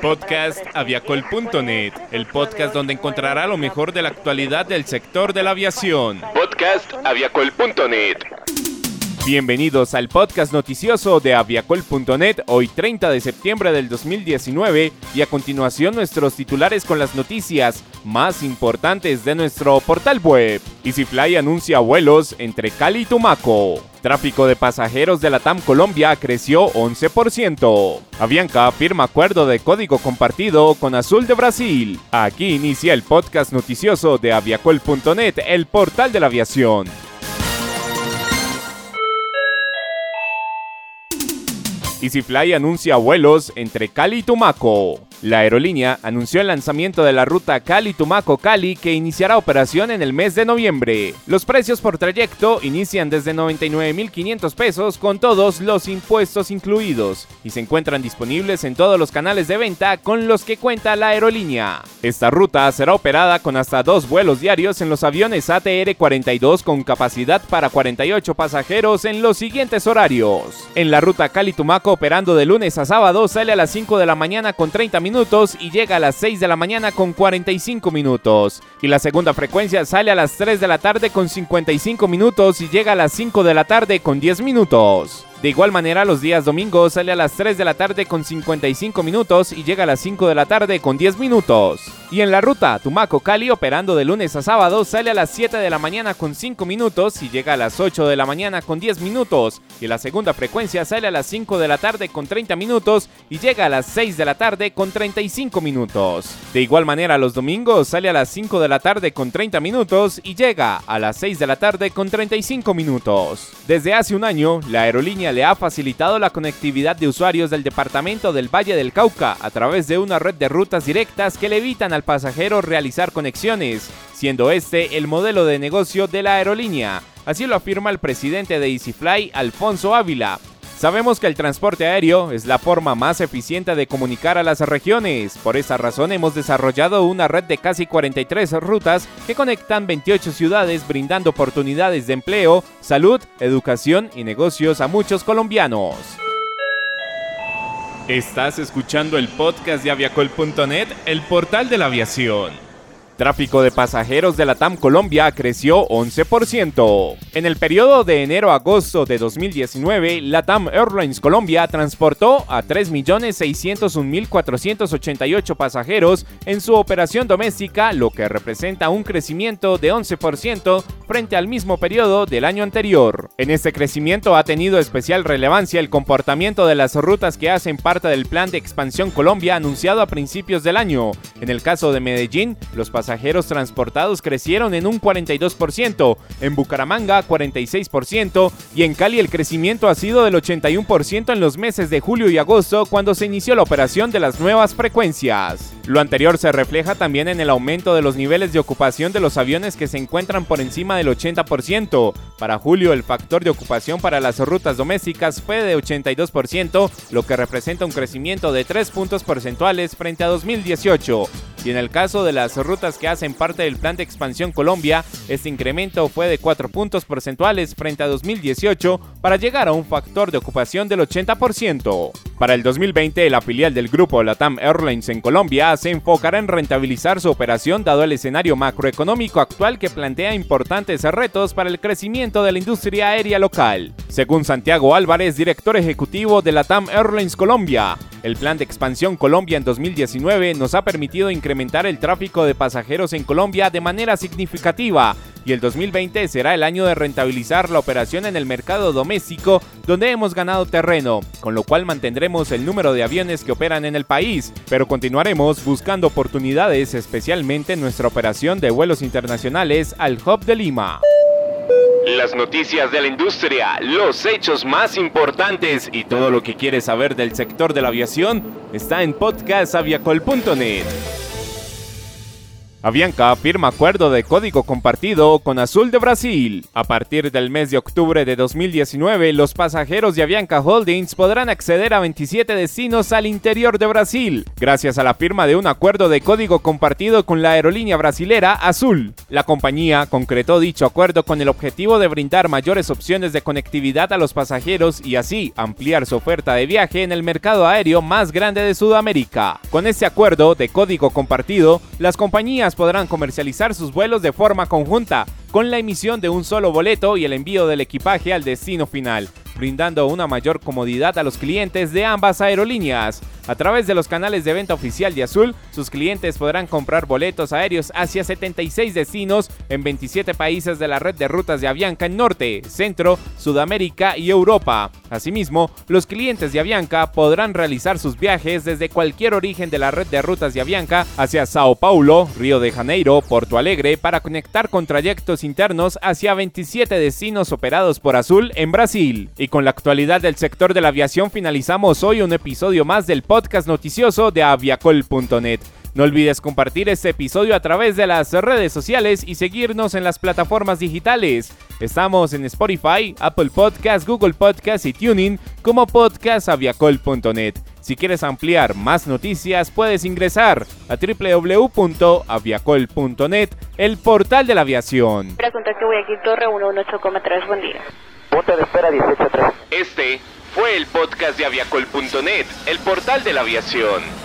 Podcast aviacol.net, el podcast donde encontrará lo mejor de la actualidad del sector de la aviación. Podcast aviacol.net. Bienvenidos al podcast noticioso de aviacol.net, hoy 30 de septiembre del 2019 y a continuación nuestros titulares con las noticias más importantes de nuestro portal web. EasyFly anuncia vuelos entre Cali y Tumaco. Tráfico de pasajeros de la TAM Colombia creció 11%. Avianca firma acuerdo de código compartido con Azul de Brasil. Aquí inicia el podcast noticioso de aviacol.net, el portal de la aviación. EasyFly anuncia vuelos entre Cali y Tumaco. La aerolínea anunció el lanzamiento de la ruta Cali-Tumaco-Cali que iniciará operación en el mes de noviembre. Los precios por trayecto inician desde 99.500 pesos con todos los impuestos incluidos y se encuentran disponibles en todos los canales de venta con los que cuenta la aerolínea. Esta ruta será operada con hasta dos vuelos diarios en los aviones ATR-42 con capacidad para 48 pasajeros en los siguientes horarios. En la ruta Cali-Tumaco operando de lunes a sábado sale a las 5 de la mañana con 30 minutos minutos y llega a las 6 de la mañana con 45 minutos. Y la segunda frecuencia sale a las 3 de la tarde con 55 minutos y llega a las 5 de la tarde con 10 minutos. De igual manera, los días domingos sale a las 3 de la tarde con 55 minutos y llega a las 5 de la tarde con 10 minutos. Y en la ruta Tumaco-Cali, operando de lunes a sábado, sale a las 7 de la mañana con 5 minutos y llega a las 8 de la mañana con 10 minutos. Y la segunda frecuencia sale a las 5 de la tarde con 30 minutos y llega a las 6 de la tarde con 35 minutos. De igual manera, los domingos sale a las 5 de la tarde con 30 minutos y llega a las 6 de la tarde con 35 minutos. Desde hace un año, la aerolínea le ha facilitado la conectividad de usuarios del departamento del Valle del Cauca a través de una red de rutas directas que le evitan al pasajero realizar conexiones, siendo este el modelo de negocio de la aerolínea. Así lo afirma el presidente de EasyFly, Alfonso Ávila, Sabemos que el transporte aéreo es la forma más eficiente de comunicar a las regiones. Por esa razón hemos desarrollado una red de casi 43 rutas que conectan 28 ciudades brindando oportunidades de empleo, salud, educación y negocios a muchos colombianos. Estás escuchando el podcast de aviacol.net, el portal de la aviación. Tráfico de pasajeros de la TAM Colombia creció 11%. En el periodo de enero a agosto de 2019, la TAM Airlines Colombia transportó a 3.601.488 pasajeros en su operación doméstica, lo que representa un crecimiento de 11% frente al mismo periodo del año anterior. En este crecimiento ha tenido especial relevancia el comportamiento de las rutas que hacen parte del plan de expansión Colombia anunciado a principios del año. En el caso de Medellín, los pasajeros pasajeros transportados crecieron en un 42%, en Bucaramanga 46% y en Cali el crecimiento ha sido del 81% en los meses de julio y agosto cuando se inició la operación de las nuevas frecuencias. Lo anterior se refleja también en el aumento de los niveles de ocupación de los aviones que se encuentran por encima del 80%. Para julio el factor de ocupación para las rutas domésticas fue de 82%, lo que representa un crecimiento de 3 puntos porcentuales frente a 2018. Y en el caso de las rutas que hacen parte del plan de expansión Colombia, este incremento fue de 4 puntos porcentuales frente a 2018 para llegar a un factor de ocupación del 80%. Para el 2020, la filial del grupo Latam Airlines en Colombia se enfocará en rentabilizar su operación dado el escenario macroeconómico actual que plantea importantes retos para el crecimiento de la industria aérea local. Según Santiago Álvarez, director ejecutivo de Latam Airlines Colombia, el plan de expansión Colombia en 2019 nos ha permitido incrementar el tráfico de pasajeros en Colombia de manera significativa y el 2020 será el año de rentabilizar la operación en el mercado doméstico donde hemos ganado terreno, con lo cual mantendremos el número de aviones que operan en el país, pero continuaremos buscando oportunidades especialmente en nuestra operación de vuelos internacionales al Hub de Lima. Las noticias de la industria, los hechos más importantes y todo lo que quieres saber del sector de la aviación está en podcastaviacol.net. Avianca firma acuerdo de código compartido con Azul de Brasil. A partir del mes de octubre de 2019, los pasajeros de Avianca Holdings podrán acceder a 27 destinos al interior de Brasil, gracias a la firma de un acuerdo de código compartido con la aerolínea brasilera Azul. La compañía concretó dicho acuerdo con el objetivo de brindar mayores opciones de conectividad a los pasajeros y así ampliar su oferta de viaje en el mercado aéreo más grande de Sudamérica. Con este acuerdo de código compartido, las compañías podrán comercializar sus vuelos de forma conjunta, con la emisión de un solo boleto y el envío del equipaje al destino final, brindando una mayor comodidad a los clientes de ambas aerolíneas. A través de los canales de venta oficial de Azul, sus clientes podrán comprar boletos aéreos hacia 76 destinos en 27 países de la red de rutas de Avianca en Norte, Centro, Sudamérica y Europa. Asimismo, los clientes de Avianca podrán realizar sus viajes desde cualquier origen de la red de rutas de Avianca hacia Sao Paulo, Río de Janeiro, Porto Alegre para conectar con trayectos internos hacia 27 destinos operados por Azul en Brasil. Y con la actualidad del sector de la aviación finalizamos hoy un episodio más del podcast podcast noticioso de aviacol.net. No olvides compartir este episodio a través de las redes sociales y seguirnos en las plataformas digitales. Estamos en Spotify, Apple Podcast, Google Podcast y Tuning como podcastaviacol.net. Si quieres ampliar más noticias, puedes ingresar a www.aviacol.net, el portal de la aviación. Pregunta que voy aquí, Torre 118,3, buen día. Punto de espera 183. Este fue el podcast de aviacol.net, el portal de la aviación.